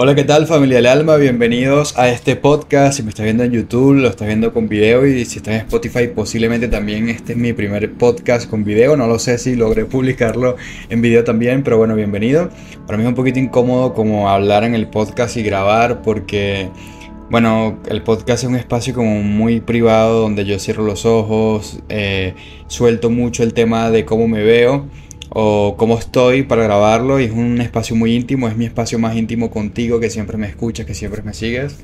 Hola, ¿qué tal familia del alma? Bienvenidos a este podcast. Si me estás viendo en YouTube, lo estás viendo con video y si estás en Spotify, posiblemente también este es mi primer podcast con video. No lo sé si logré publicarlo en video también, pero bueno, bienvenido. Para mí es un poquito incómodo como hablar en el podcast y grabar porque, bueno, el podcast es un espacio como muy privado donde yo cierro los ojos, eh, suelto mucho el tema de cómo me veo o cómo estoy para grabarlo y es un espacio muy íntimo, es mi espacio más íntimo contigo que siempre me escuchas, que siempre me sigues.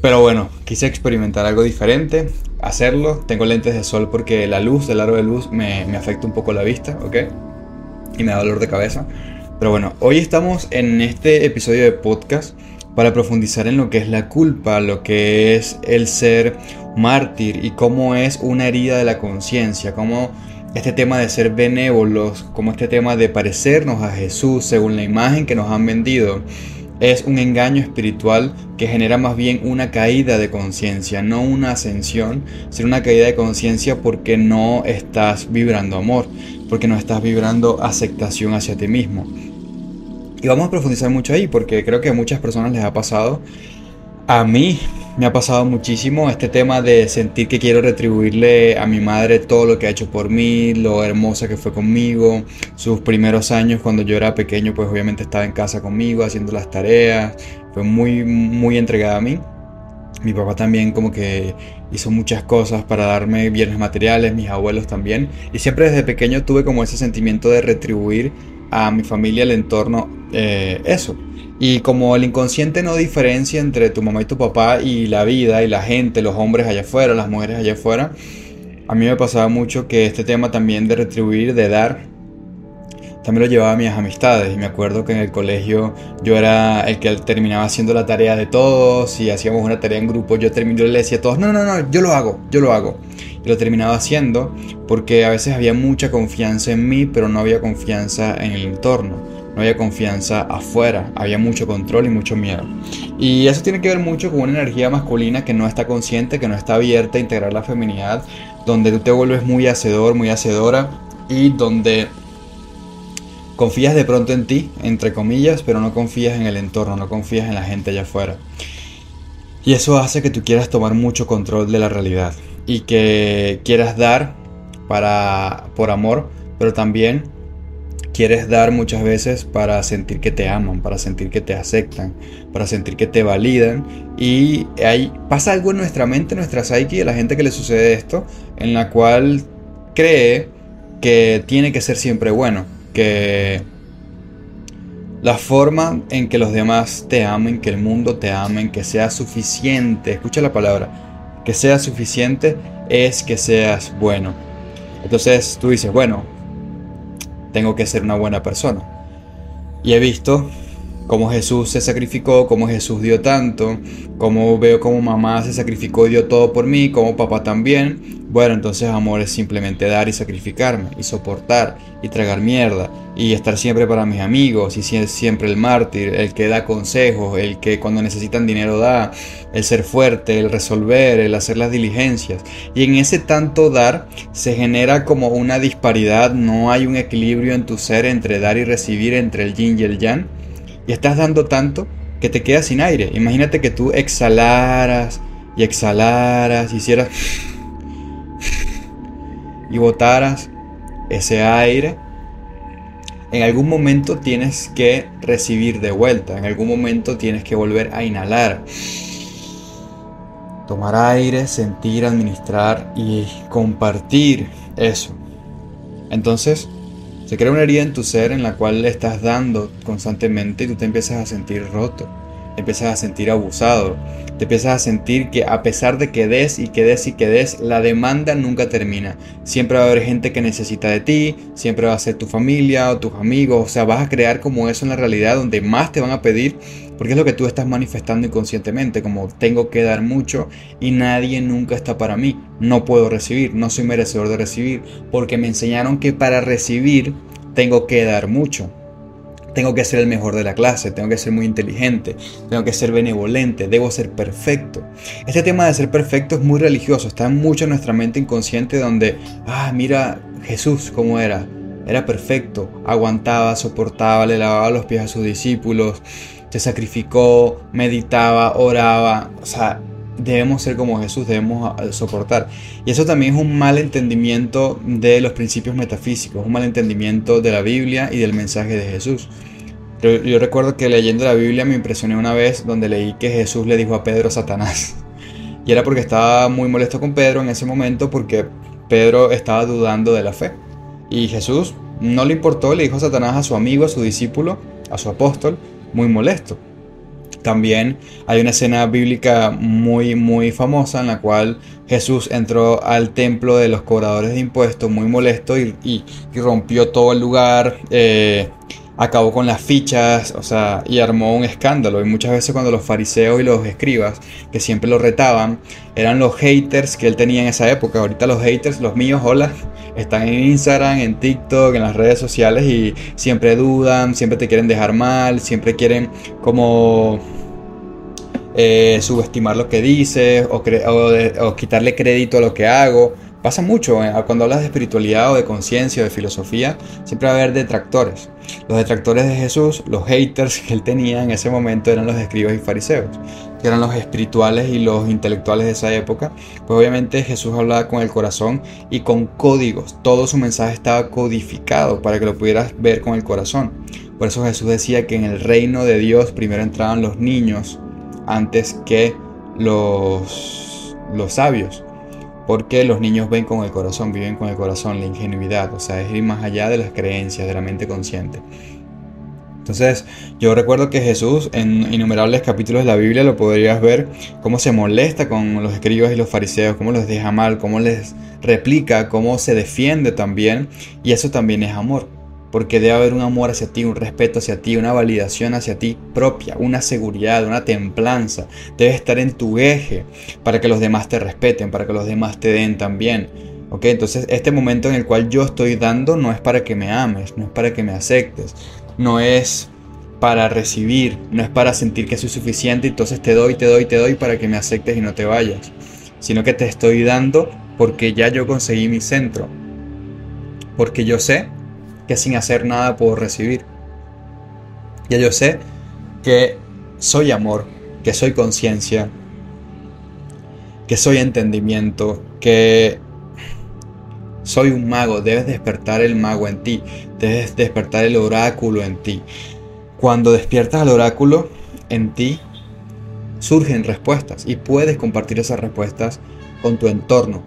Pero bueno, quise experimentar algo diferente, hacerlo. Tengo lentes de sol porque la luz, el aro de luz, me, me afecta un poco la vista, ¿ok? Y me da dolor de cabeza. Pero bueno, hoy estamos en este episodio de podcast para profundizar en lo que es la culpa, lo que es el ser mártir y cómo es una herida de la conciencia, cómo este tema de ser benévolos, como este tema de parecernos a Jesús según la imagen que nos han vendido, es un engaño espiritual que genera más bien una caída de conciencia, no una ascensión, sino una caída de conciencia porque no estás vibrando amor, porque no estás vibrando aceptación hacia ti mismo. Y vamos a profundizar mucho ahí porque creo que a muchas personas les ha pasado. A mí me ha pasado muchísimo este tema de sentir que quiero retribuirle a mi madre todo lo que ha hecho por mí, lo hermosa que fue conmigo, sus primeros años cuando yo era pequeño pues obviamente estaba en casa conmigo haciendo las tareas, fue muy muy entregada a mí. Mi papá también como que hizo muchas cosas para darme bienes materiales, mis abuelos también. Y siempre desde pequeño tuve como ese sentimiento de retribuir a mi familia, al entorno, eh, eso. Y como el inconsciente no diferencia entre tu mamá y tu papá y la vida y la gente, los hombres allá afuera, las mujeres allá afuera, a mí me pasaba mucho que este tema también de retribuir, de dar, también lo llevaba a mis amistades. Y me acuerdo que en el colegio yo era el que terminaba haciendo la tarea de todos y hacíamos una tarea en grupo. Yo, terminé, le decía a todos, no, no, no, yo lo hago, yo lo hago. Y lo terminaba haciendo porque a veces había mucha confianza en mí, pero no había confianza en el entorno no había confianza afuera, había mucho control y mucho miedo. Y eso tiene que ver mucho con una energía masculina que no está consciente, que no está abierta a integrar la feminidad, donde tú te vuelves muy hacedor, muy hacedora y donde confías de pronto en ti, entre comillas, pero no confías en el entorno, no confías en la gente allá afuera. Y eso hace que tú quieras tomar mucho control de la realidad y que quieras dar para por amor, pero también quieres dar muchas veces para sentir que te aman, para sentir que te aceptan, para sentir que te validan. Y hay, pasa algo en nuestra mente, en nuestra psique, a la gente que le sucede esto, en la cual cree que tiene que ser siempre bueno, que la forma en que los demás te amen, que el mundo te amen, que sea suficiente, escucha la palabra, que sea suficiente es que seas bueno. Entonces tú dices, bueno, tengo que ser una buena persona. Y he visto cómo Jesús se sacrificó, cómo Jesús dio tanto, cómo veo cómo mamá se sacrificó y dio todo por mí, como papá también. Bueno, entonces amor es simplemente dar y sacrificarme y soportar y tragar mierda y estar siempre para mis amigos y ser siempre el mártir, el que da consejos, el que cuando necesitan dinero da, el ser fuerte, el resolver, el hacer las diligencias. Y en ese tanto dar se genera como una disparidad, no hay un equilibrio en tu ser entre dar y recibir, entre el yin y el yang. Y estás dando tanto que te quedas sin aire. Imagínate que tú exhalaras y exhalaras, hicieras y botaras ese aire, en algún momento tienes que recibir de vuelta, en algún momento tienes que volver a inhalar. Tomar aire, sentir, administrar y compartir eso. Entonces, se crea una herida en tu ser en la cual le estás dando constantemente y tú te empiezas a sentir roto te empiezas a sentir abusado, te empiezas a sentir que a pesar de que des y que des y que des, la demanda nunca termina. Siempre va a haber gente que necesita de ti, siempre va a ser tu familia o tus amigos, o sea, vas a crear como eso en la realidad donde más te van a pedir, porque es lo que tú estás manifestando inconscientemente, como tengo que dar mucho y nadie nunca está para mí, no puedo recibir, no soy merecedor de recibir, porque me enseñaron que para recibir tengo que dar mucho tengo que ser el mejor de la clase, tengo que ser muy inteligente, tengo que ser benevolente, debo ser perfecto. Este tema de ser perfecto es muy religioso, está mucho en nuestra mente inconsciente donde, ah, mira Jesús cómo era, era perfecto, aguantaba, soportaba, le lavaba los pies a sus discípulos, se sacrificó, meditaba, oraba. O sea, debemos ser como Jesús, debemos soportar. Y eso también es un mal entendimiento de los principios metafísicos, un mal entendimiento de la Biblia y del mensaje de Jesús. Yo, recuerdo que leyendo la Biblia me impresioné una vez donde leí que Jesús le dijo a Pedro Satanás. Y era porque estaba muy molesto con Pedro en ese momento porque Pedro estaba dudando de la fe. Y Jesús no le importó, le dijo a Satanás a su amigo, a su discípulo, a su apóstol, muy molesto. También hay una escena bíblica muy, muy famosa en la cual Jesús entró al templo de los cobradores de impuestos muy molesto y, rompió todo el lugar, eh, acabó con las fichas, o sea, y armó un escándalo. Y muchas veces cuando los fariseos y los escribas, que siempre lo retaban, eran los haters que él tenía en esa época. Ahorita los haters, los míos, hola, están en Instagram, en TikTok, en las redes sociales y siempre dudan, siempre te quieren dejar mal, siempre quieren como eh, subestimar lo que dices o, o, quitarle crédito a lo que hago. Pasa mucho eh, cuando hablas de espiritualidad o de conciencia o de filosofía, siempre va a haber detractores. Los detractores de Jesús, los haters que él tenía en ese momento eran los escribas y fariseos que eran los espirituales y los intelectuales de esa época, pues obviamente Jesús hablaba con el corazón y con códigos. Todo su mensaje estaba codificado para que lo pudieras ver con el corazón. Por eso Jesús decía que en el reino de Dios primero entraban los niños antes que los, los sabios. Porque los niños ven con el corazón, viven con el corazón, la ingenuidad, o sea, es ir más allá de las creencias, de la mente consciente. Entonces, yo recuerdo que Jesús en innumerables capítulos de la Biblia lo podrías ver cómo se molesta con los escribas y los fariseos, cómo los deja mal, cómo les replica, cómo se defiende también. Y eso también es amor, porque debe haber un amor hacia ti, un respeto hacia ti, una validación hacia ti propia, una seguridad, una templanza. Debe estar en tu eje para que los demás te respeten, para que los demás te den también. ¿Ok? Entonces este momento en el cual yo estoy dando no es para que me ames, no es para que me aceptes, no es para recibir, no es para sentir que soy suficiente, entonces te doy, te doy, te doy para que me aceptes y no te vayas, sino que te estoy dando porque ya yo conseguí mi centro, porque yo sé que sin hacer nada puedo recibir. Ya yo sé que soy amor, que soy conciencia, que soy entendimiento, que soy un mago, debes despertar el mago en ti, debes despertar el oráculo en ti. Cuando despiertas al oráculo en ti, surgen respuestas y puedes compartir esas respuestas con tu entorno.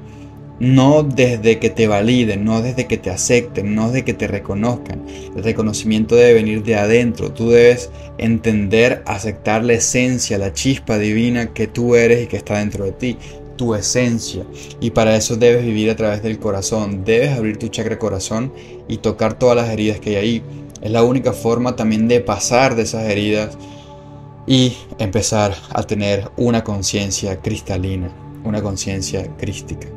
No desde que te validen, no desde que te acepten, no desde que te reconozcan. El reconocimiento debe venir de adentro. Tú debes entender, aceptar la esencia, la chispa divina que tú eres y que está dentro de ti tu esencia. Y para eso debes vivir a través del corazón. Debes abrir tu chakra corazón y tocar todas las heridas que hay ahí. Es la única forma también de pasar de esas heridas y empezar a tener una conciencia cristalina, una conciencia crística.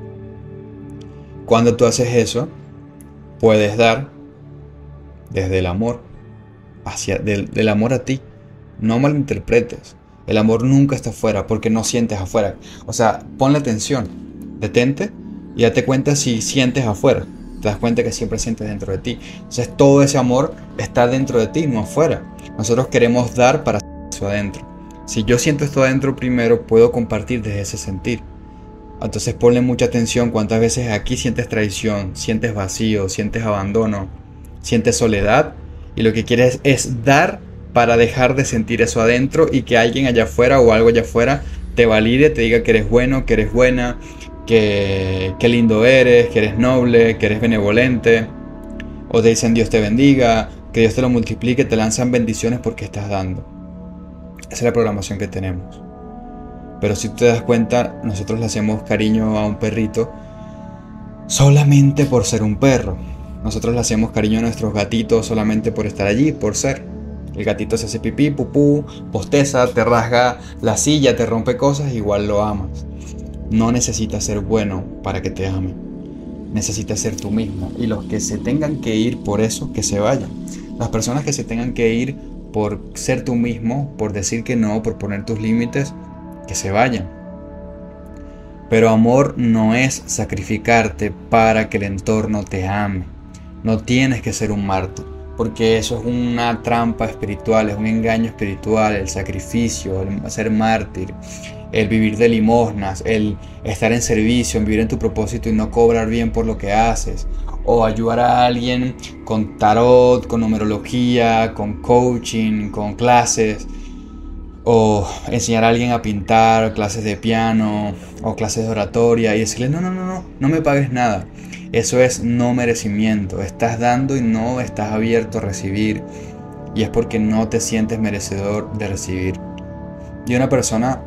Cuando tú haces eso, puedes dar desde el amor, hacia del, del amor a ti. No malinterpretes. El amor nunca está afuera porque no sientes afuera. O sea, ponle atención, detente y date cuenta si sientes afuera. Te das cuenta que siempre sientes dentro de ti. Entonces todo ese amor está dentro de ti, no afuera. Nosotros queremos dar para eso adentro. Si yo siento esto adentro primero, puedo compartir desde ese sentir. Entonces ponle mucha atención cuántas veces aquí sientes traición, sientes vacío, sientes abandono, sientes soledad y lo que quieres es dar para dejar de sentir eso adentro y que alguien allá afuera o algo allá afuera te valide, te diga que eres bueno, que eres buena, que, lindo eres, que eres noble, que eres benevolente. O te dicen Dios te bendiga, que Dios te lo multiplique, te lanzan bendiciones porque estás dando. Esa es la programación que tenemos. Pero si te das cuenta, nosotros le hacemos cariño a un perrito solamente por ser un perro. Nosotros le hacemos cariño a nuestros gatitos solamente por estar allí, por ser. El gatito se hace pipí, pupú, posteza, te rasga la silla, te rompe cosas, igual lo amas. No necesitas ser bueno para que te ame. Necesitas ser tú mismo. Y los que se tengan que ir por eso, que se vayan. Las personas que se tengan que ir por ser tú mismo, por decir que no, por poner tus límites, que se vayan. Pero amor no es sacrificarte para que el entorno te ame. No tienes que ser un mártir. porque eso es una trampa espiritual, es un engaño espiritual, el sacrificio, el ser mártir, el vivir de limosnas, el estar en servicio, en vivir en tu propósito y no cobrar bien por lo que haces, o ayudar a alguien con tarot, con numerología, con coaching, con clases, o enseñar a alguien a pintar, clases de piano o clases de oratoria y decirle, no, no, no, no, no me pagues nada. Eso es no merecimiento. Estás dando y no estás abierto a recibir. Y es porque no te sientes merecedor de recibir. Y una persona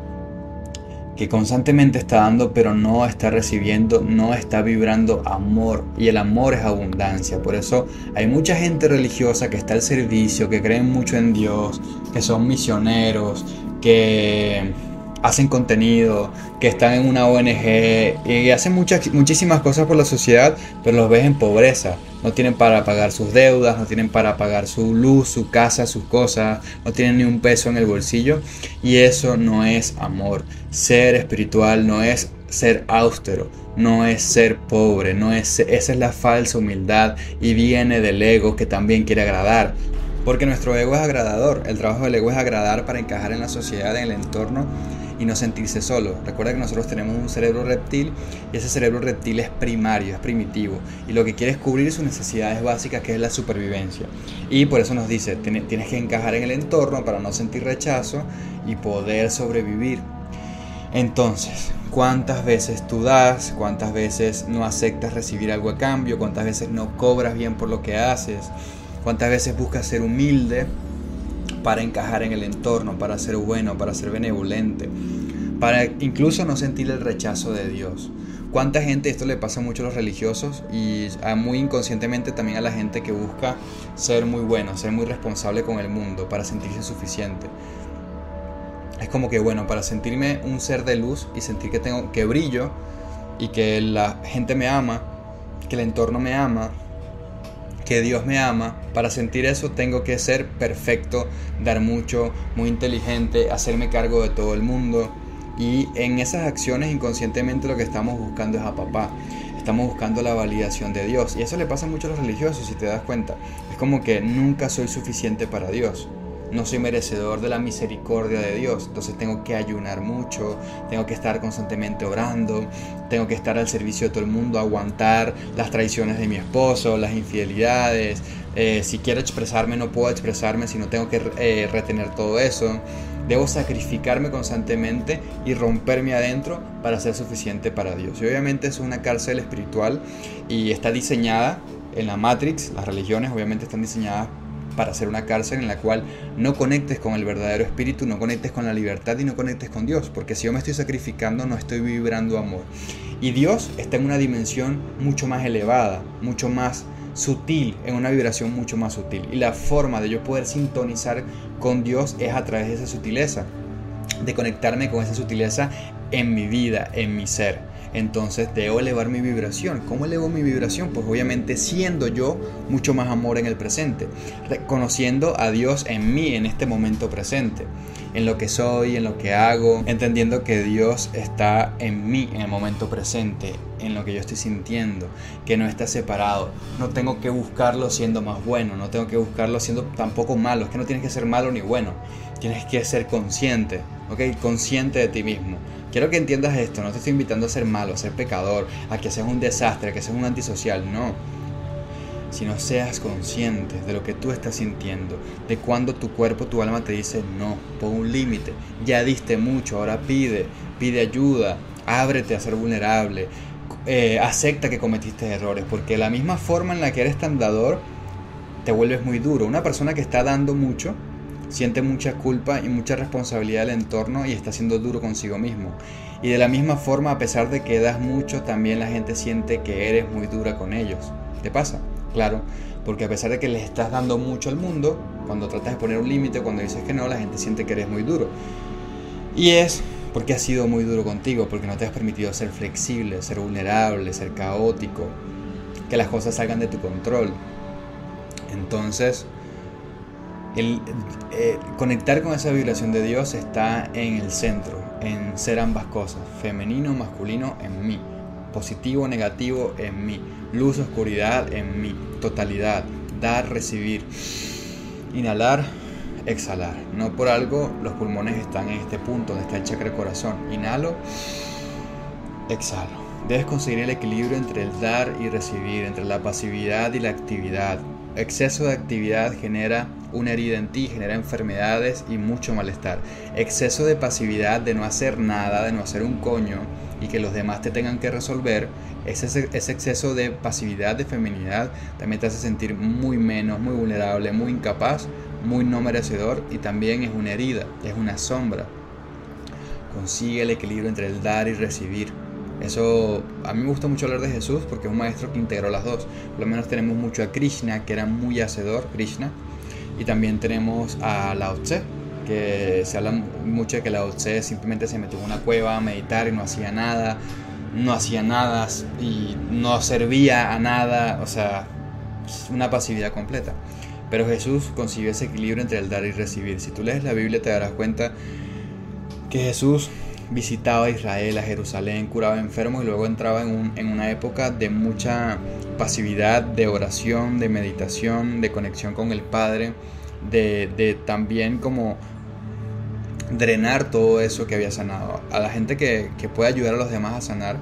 que constantemente está dando pero no está recibiendo, no está vibrando amor. Y el amor es abundancia. Por eso hay mucha gente religiosa que está al servicio, que creen mucho en Dios, que son misioneros, que hacen contenido, que están en una ONG y hacen muchas, muchísimas cosas por la sociedad, pero los ves en pobreza. No tienen para pagar sus deudas, no tienen para pagar su luz, su casa, sus cosas, no tienen ni un peso en el bolsillo. Y eso no es amor. Ser espiritual no es ser austero, no es ser pobre, no es esa es la falsa humildad y viene del ego que también quiere agradar. Porque nuestro ego es agradador, el trabajo del ego es agradar para encajar en la sociedad, en el entorno y no sentirse solo. Recuerda que nosotros tenemos un cerebro reptil y ese cerebro reptil es primario, es primitivo y lo que quiere es cubrir sus necesidades básicas que es la supervivencia. Y por eso nos dice, tienes que encajar en el entorno para no sentir rechazo y poder sobrevivir. Entonces, ¿cuántas veces tú das? ¿Cuántas veces no aceptas recibir algo a cambio? ¿Cuántas veces no cobras bien por lo que haces? ¿Cuántas veces buscas ser humilde? Para encajar en el entorno, para ser bueno, para ser benevolente, para incluso no sentir el rechazo de Dios. ¿Cuánta gente, esto le pasa mucho a los religiosos y muy inconscientemente también a la gente que busca ser muy bueno, ser muy responsable con el mundo, para sentirse suficiente? Es como que, bueno, para sentirme un ser de luz y sentir que tengo que brillo y que la gente me ama, que el entorno me ama, que Dios me ama, para sentir eso tengo que ser perfecto, dar mucho, muy inteligente, hacerme cargo de todo el mundo. Y en esas acciones inconscientemente lo que estamos buscando es a papá. Estamos buscando la validación de Dios. Y eso le pasa mucho a los religiosos, si te das cuenta. Es como que nunca soy suficiente para Dios no soy merecedor de la misericordia de Dios. Entonces tengo que ayunar mucho, tengo que estar constantemente orando, tengo que estar al servicio de todo el mundo, aguantar las traiciones de mi esposo, las infidelidades. Eh, si quiero expresarme no puedo expresarme, sino tengo que eh, retener todo eso. Debo sacrificarme constantemente y romperme adentro para ser suficiente para Dios. Y obviamente es una cárcel espiritual y está diseñada en la Matrix. Las religiones obviamente están diseñadas para ser una cárcel en la cual no conectes con el verdadero espíritu, no conectes con la libertad y no conectes con Dios, porque si yo me estoy sacrificando no estoy vibrando amor. Y Dios está en una dimensión mucho más elevada, mucho más sutil, en una vibración mucho más sutil. Y la forma de yo poder sintonizar con Dios es a través de esa sutileza, de conectarme con esa sutileza en mi vida, en mi ser entonces debo elevar mi vibración. ¿Cómo elevo mi vibración? Pues obviamente siendo yo mucho más amor en el presente, reconociendo a Dios en mí en este momento presente, en lo que soy, en lo que hago, entendiendo que Dios está en mí en el momento presente, en lo que yo estoy sintiendo, que no está separado. No tengo que buscarlo siendo más bueno, no tengo que buscarlo siendo tampoco malo, es que no tienes que ser malo ni bueno, tienes que ser consciente, ¿ok? Consciente de ti mismo Quiero que entiendas esto, no te estoy invitando a ser malo, a ser pecador, a que seas un desastre, a que seas un antisocial, no. Sino seas consciente de lo que tú estás sintiendo, de cuando tu cuerpo, tu alma te dice no, pon un límite, ya diste mucho, ahora pide, pide ayuda, ábrete a ser vulnerable, eh, acepta que cometiste errores, porque la misma forma en la que eres tan te vuelves muy duro. Una persona que está dando mucho, siente mucha culpa y mucha responsabilidad del entorno y está siendo duro consigo mismo. Y de la misma forma, a pesar de que das mucho, también la gente siente que eres muy dura con ellos. ¿Te pasa? Claro, porque a pesar de que les estás dando mucho al mundo, cuando tratas de poner un límite, cuando dices que no, la gente siente que eres muy duro. Y es porque has sido muy duro contigo, porque no te has permitido ser flexible, ser vulnerable, ser caótico, que las cosas salgan de tu control. Entonces, el eh, conectar con esa vibración de Dios está en el centro, en ser ambas cosas, femenino, masculino en mí, positivo, negativo en mí, luz, oscuridad en mí, totalidad, dar, recibir. Inhalar, exhalar. No por algo los pulmones están en este punto donde está el chakra corazón. Inhalo, exhalo. Debes conseguir el equilibrio entre el dar y recibir, entre la pasividad y la actividad. Exceso de actividad genera una herida en ti, genera enfermedades y mucho malestar. Exceso de pasividad, de no hacer nada, de no hacer un coño y que los demás te tengan que resolver, ese, ese exceso de pasividad, de feminidad, también te hace sentir muy menos, muy vulnerable, muy incapaz, muy no merecedor y también es una herida, es una sombra. Consigue el equilibrio entre el dar y recibir. Eso, a mí me gusta mucho hablar de Jesús porque es un maestro que integró las dos. Por lo menos tenemos mucho a Krishna, que era muy hacedor, Krishna, y también tenemos a Lao Tse, que se habla mucho de que Lao Tse simplemente se metió en una cueva a meditar y no hacía nada, no hacía nada y no servía a nada, o sea, una pasividad completa. Pero Jesús consiguió ese equilibrio entre el dar y recibir. Si tú lees la Biblia te darás cuenta que Jesús visitaba Israel, a Jerusalén, curaba enfermos y luego entraba en, en, una época de mucha pasividad, de oración, de meditación, de conexión con el Padre, de, de también como drenar todo eso que había sanado. A la gente que, que puede ayudar a los demás a sanar,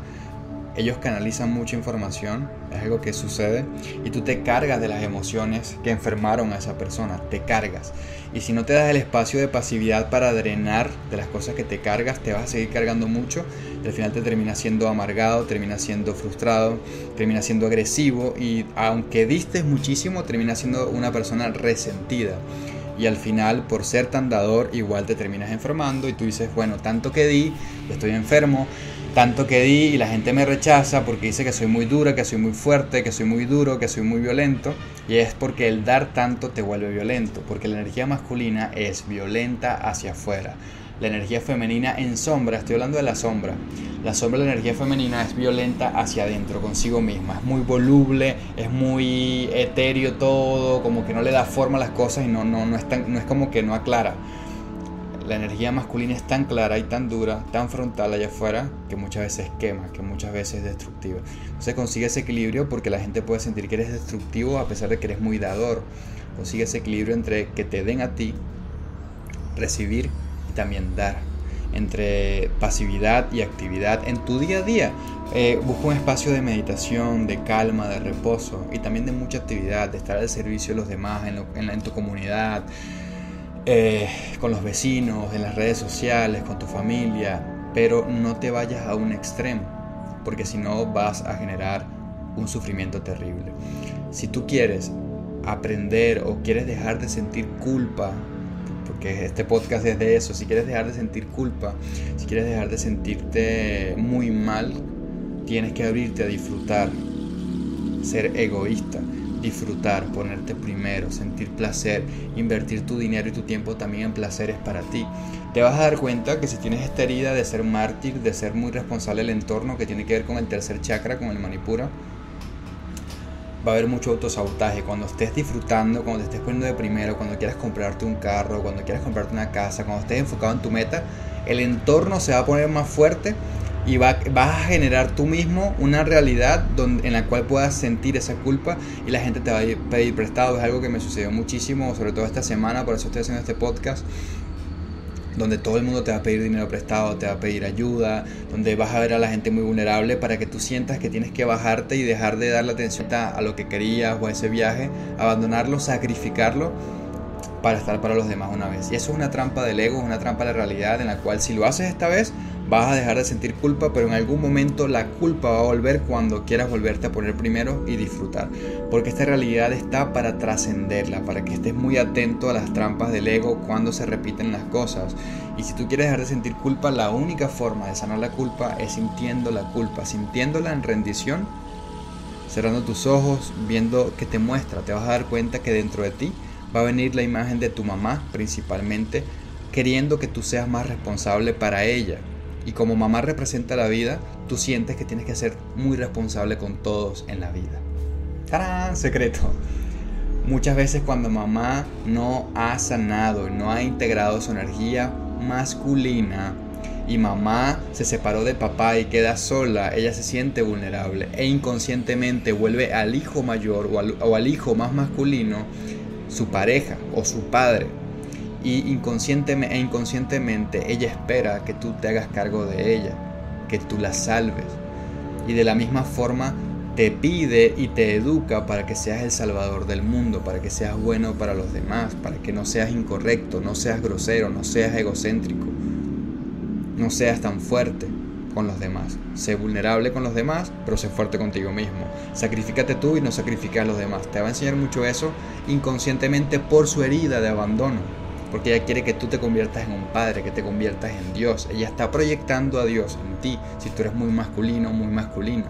ellos canalizan mucha información, es algo que sucede, y tú te cargas de las emociones que enfermaron a esa persona, te cargas. Y si no te das el espacio de pasividad para drenar de las cosas que te cargas, te vas a seguir cargando mucho y al final te terminas siendo amargado, terminas siendo frustrado, terminas siendo agresivo y aunque diste muchísimo, terminas siendo una persona resentida. Y al final, por ser tan dador, igual te terminas enfermando y tú dices, bueno, tanto que di, estoy enfermo, tanto que di y la gente me rechaza porque dice que soy muy dura, que soy muy fuerte, que soy muy duro, que soy muy violento. Y es porque el dar tanto te vuelve violento, porque la energía masculina es violenta hacia afuera. La energía femenina en sombra, estoy hablando de la sombra. La sombra de la energía femenina es violenta hacia adentro, consigo misma. Es muy voluble, es muy etéreo todo, como que no le da forma a las cosas y no, no, no, es, tan, no es como que no aclara la energía masculina es tan clara y tan dura, tan frontal allá afuera, que muchas veces quema, que muchas veces es destructiva. Entonces consigue ese equilibrio porque la gente puede sentir que eres destructivo a pesar de que eres muy dador. Consigue ese equilibrio entre que te den a ti, recibir y también dar. Entre pasividad y actividad en tu día a día. Eh, busca un espacio de meditación, de calma, de reposo y también de mucha actividad, de estar al servicio de los demás en, en tu comunidad, eh, con los vecinos, en las redes sociales, con tu familia, pero no te vayas a un extremo, porque si no vas a generar un sufrimiento terrible. Si tú quieres aprender o quieres dejar de sentir culpa, porque este podcast es de eso, si quieres dejar de sentir culpa, si quieres dejar de sentirte muy mal, tienes que abrirte a disfrutar, ser egoísta disfrutar, ponerte primero, sentir placer, invertir tu dinero y tu tiempo también en placeres para ti. Te vas a dar cuenta que si tienes esta herida de ser mártir, de ser muy responsable del entorno, que tiene que ver con el tercer chakra, con el manipura, va a haber mucho autosabotaje. Cuando estés disfrutando, cuando te estés poniendo de primero, cuando quieras comprarte un carro, cuando quieras comprarte una casa, cuando estés enfocado en tu meta, el entorno se va a poner más fuerte y va, vas a generar tú mismo una realidad donde, en la cual puedas sentir esa culpa y la gente te va a pedir prestado. Es algo que me sucedió muchísimo, sobre todo esta semana, por eso estoy haciendo este podcast donde todo el mundo te va a pedir dinero prestado, te va a pedir ayuda, donde vas a ver a la gente muy vulnerable para que tú sientas que tienes que bajarte y dejar de darle atención a lo que querías o a ese viaje, abandonarlo, sacrificarlo para estar para los demás una vez. Y eso es una trampa del ego, es una trampa de la realidad en la cual si lo haces esta vez, Vas a dejar de sentir culpa, pero en algún momento la culpa va a volver cuando quieras volverte a poner primero y disfrutar. Porque esta realidad está para trascenderla, para que estés muy atento a las trampas del ego cuando se repiten las cosas. Y si tú quieres dejar de sentir culpa, la única forma de sanar la culpa es sintiendo la culpa, sintiéndola en rendición, cerrando tus ojos, viendo que te muestra. Te vas a dar cuenta que dentro de ti va a venir la imagen de tu mamá principalmente, queriendo que tú seas más responsable para ella y como mamá representa la vida, tú sientes que tienes que ser muy responsable con todos en la vida. ¡Tarán! Secreto. Muchas veces cuando mamá no ha sanado, no ha integrado su energía masculina y mamá se separó de papá y queda sola, ella se siente vulnerable e inconscientemente vuelve al hijo mayor o al, o al hijo más masculino su pareja o su padre y inconscientemente, e inconscientemente ella espera que tú te hagas cargo de ella, que tú la salves. Y de la misma forma te pide y te educa para que seas el salvador del mundo, para que seas bueno para los demás, para que no seas incorrecto, no seas grosero, no seas egocéntrico, no seas tan fuerte con los demás. Sé vulnerable con los demás, pero sé fuerte contigo mismo. Sacrifícate tú y no sacrifiques a los demás. Te va a enseñar mucho eso inconscientemente por su herida de abandono porque ella quiere que tú te conviertas en un padre, que te conviertas en Dios. Ella está proyectando a Dios en ti, si tú eres muy masculino, muy masculina.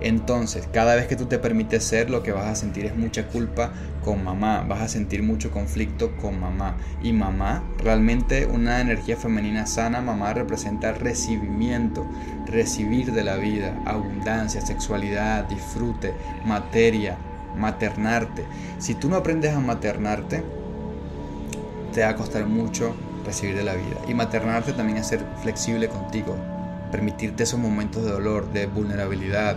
Entonces, cada vez que tú te permites ser, lo que vas a sentir es mucha culpa con mamá, vas a sentir mucho conflicto con mamá. Y mamá, realmente una energía femenina sana, mamá representa recibimiento, recibir de la vida, abundancia, sexualidad, disfrute, materia, maternarte. Si tú no aprendes a maternarte, te va a costar mucho recibir de la vida. Y maternarte también es ser flexible contigo, permitirte esos momentos de dolor, de vulnerabilidad,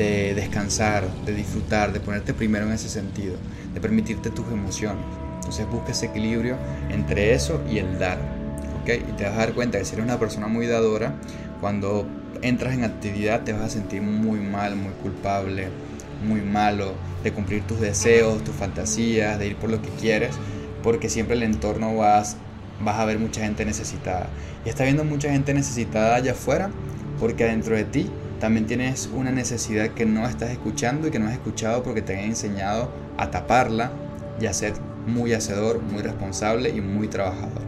de descansar, de disfrutar, de ponerte primero en ese sentido, de permitirte tus emociones. Entonces busca ese equilibrio entre eso y el dar. ¿okay? Y te vas a dar cuenta que si eres una persona muy dadora, cuando entras en actividad te vas a sentir muy mal, muy culpable, muy malo de cumplir tus deseos, tus fantasías, de ir por lo que quieres porque siempre el entorno vas, vas a ver mucha gente necesitada. Y está viendo mucha gente necesitada allá afuera porque dentro de ti también tienes una necesidad que no estás escuchando y que no has escuchado porque te han enseñado a taparla y a ser muy hacedor, muy responsable y muy trabajador.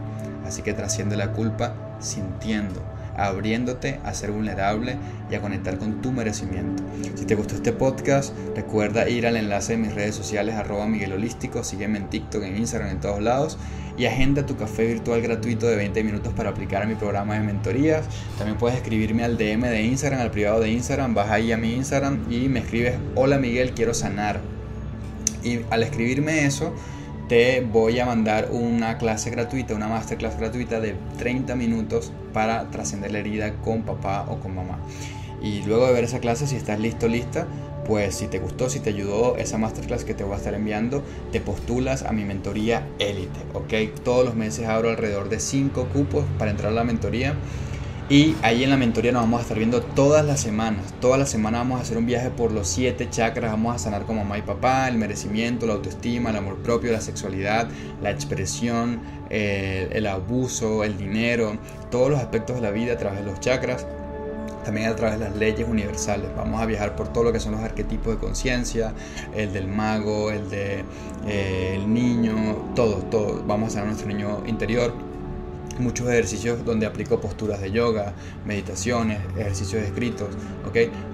Así que trasciende la culpa sintiendo abriéndote a ser vulnerable y a conectar con tu merecimiento. Si te gustó este podcast, recuerda ir al enlace de mis redes sociales arroba Miguel Holístico, sígueme en TikTok, en Instagram, en todos lados y agenda tu café virtual gratuito de 20 minutos para aplicar a mi programa de mentorías. También puedes escribirme al DM de Instagram, al privado de Instagram, vas ahí a mi Instagram y me escribes, hola Miguel, quiero sanar. Y al escribirme eso, te voy a mandar una clase gratuita, una masterclass gratuita de 30 minutos para trascender la herida con papá o con mamá. Y luego de ver esa clase, si estás listo, lista, pues si te gustó, si te ayudó esa masterclass que te voy a estar enviando, te postulas a mi mentoría élite, ¿ok? Todos los meses abro alrededor de 5 cupos para entrar a la mentoría y ahí en la mentoría nos vamos a estar viendo todas las semanas. Todas las semanas vamos a hacer un viaje por los siete chakras. Vamos a sanar como mamá y papá, el merecimiento, la autoestima, el amor propio, la sexualidad, la expresión, el, abuso, el dinero, todos los aspectos de la vida a través de los chakras también a través de las leyes universales. Vamos a viajar por todo lo que son los arquetipos de conciencia, el del mago, el del de, eh, niño, todo, todo. Vamos a sanar nuestro niño interior muchos ejercicios donde aplico posturas de yoga, meditaciones, ejercicios escritos.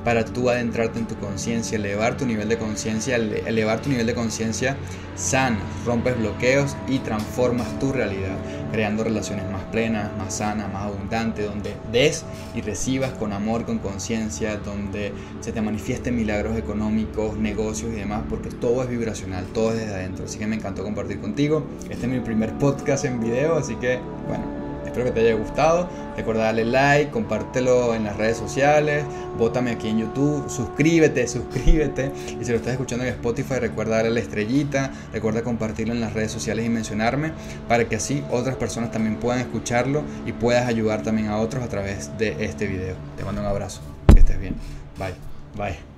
Para tú adentrarte en tu conciencia, elevar tu nivel de conciencia, elevar tu nivel de conciencia sana, rompes bloqueos y transformas tu realidad, creando relaciones más plenas, más sanas, más abundantes, donde des y recibas con amor, con conciencia, donde se te manifiesten milagros económicos, negocios y demás, porque todo es vibracional, todo es desde adentro. Así que me encantó compartir contigo. Este es mi primer podcast en video, así que bueno, espero que te haya gustado. Recuerda darle like, compártelo en las redes sociales, bótame aquí en YouTube, suscríbete, suscríbete. Y si lo estás escuchando en Spotify, recuerda darle la estrellita, recuerda compartirlo en las redes sociales y mencionarme para que así otras personas también puedan escucharlo y puedas ayudar también a otros a través de este video. Te mando un abrazo, que estés bien. Bye, bye.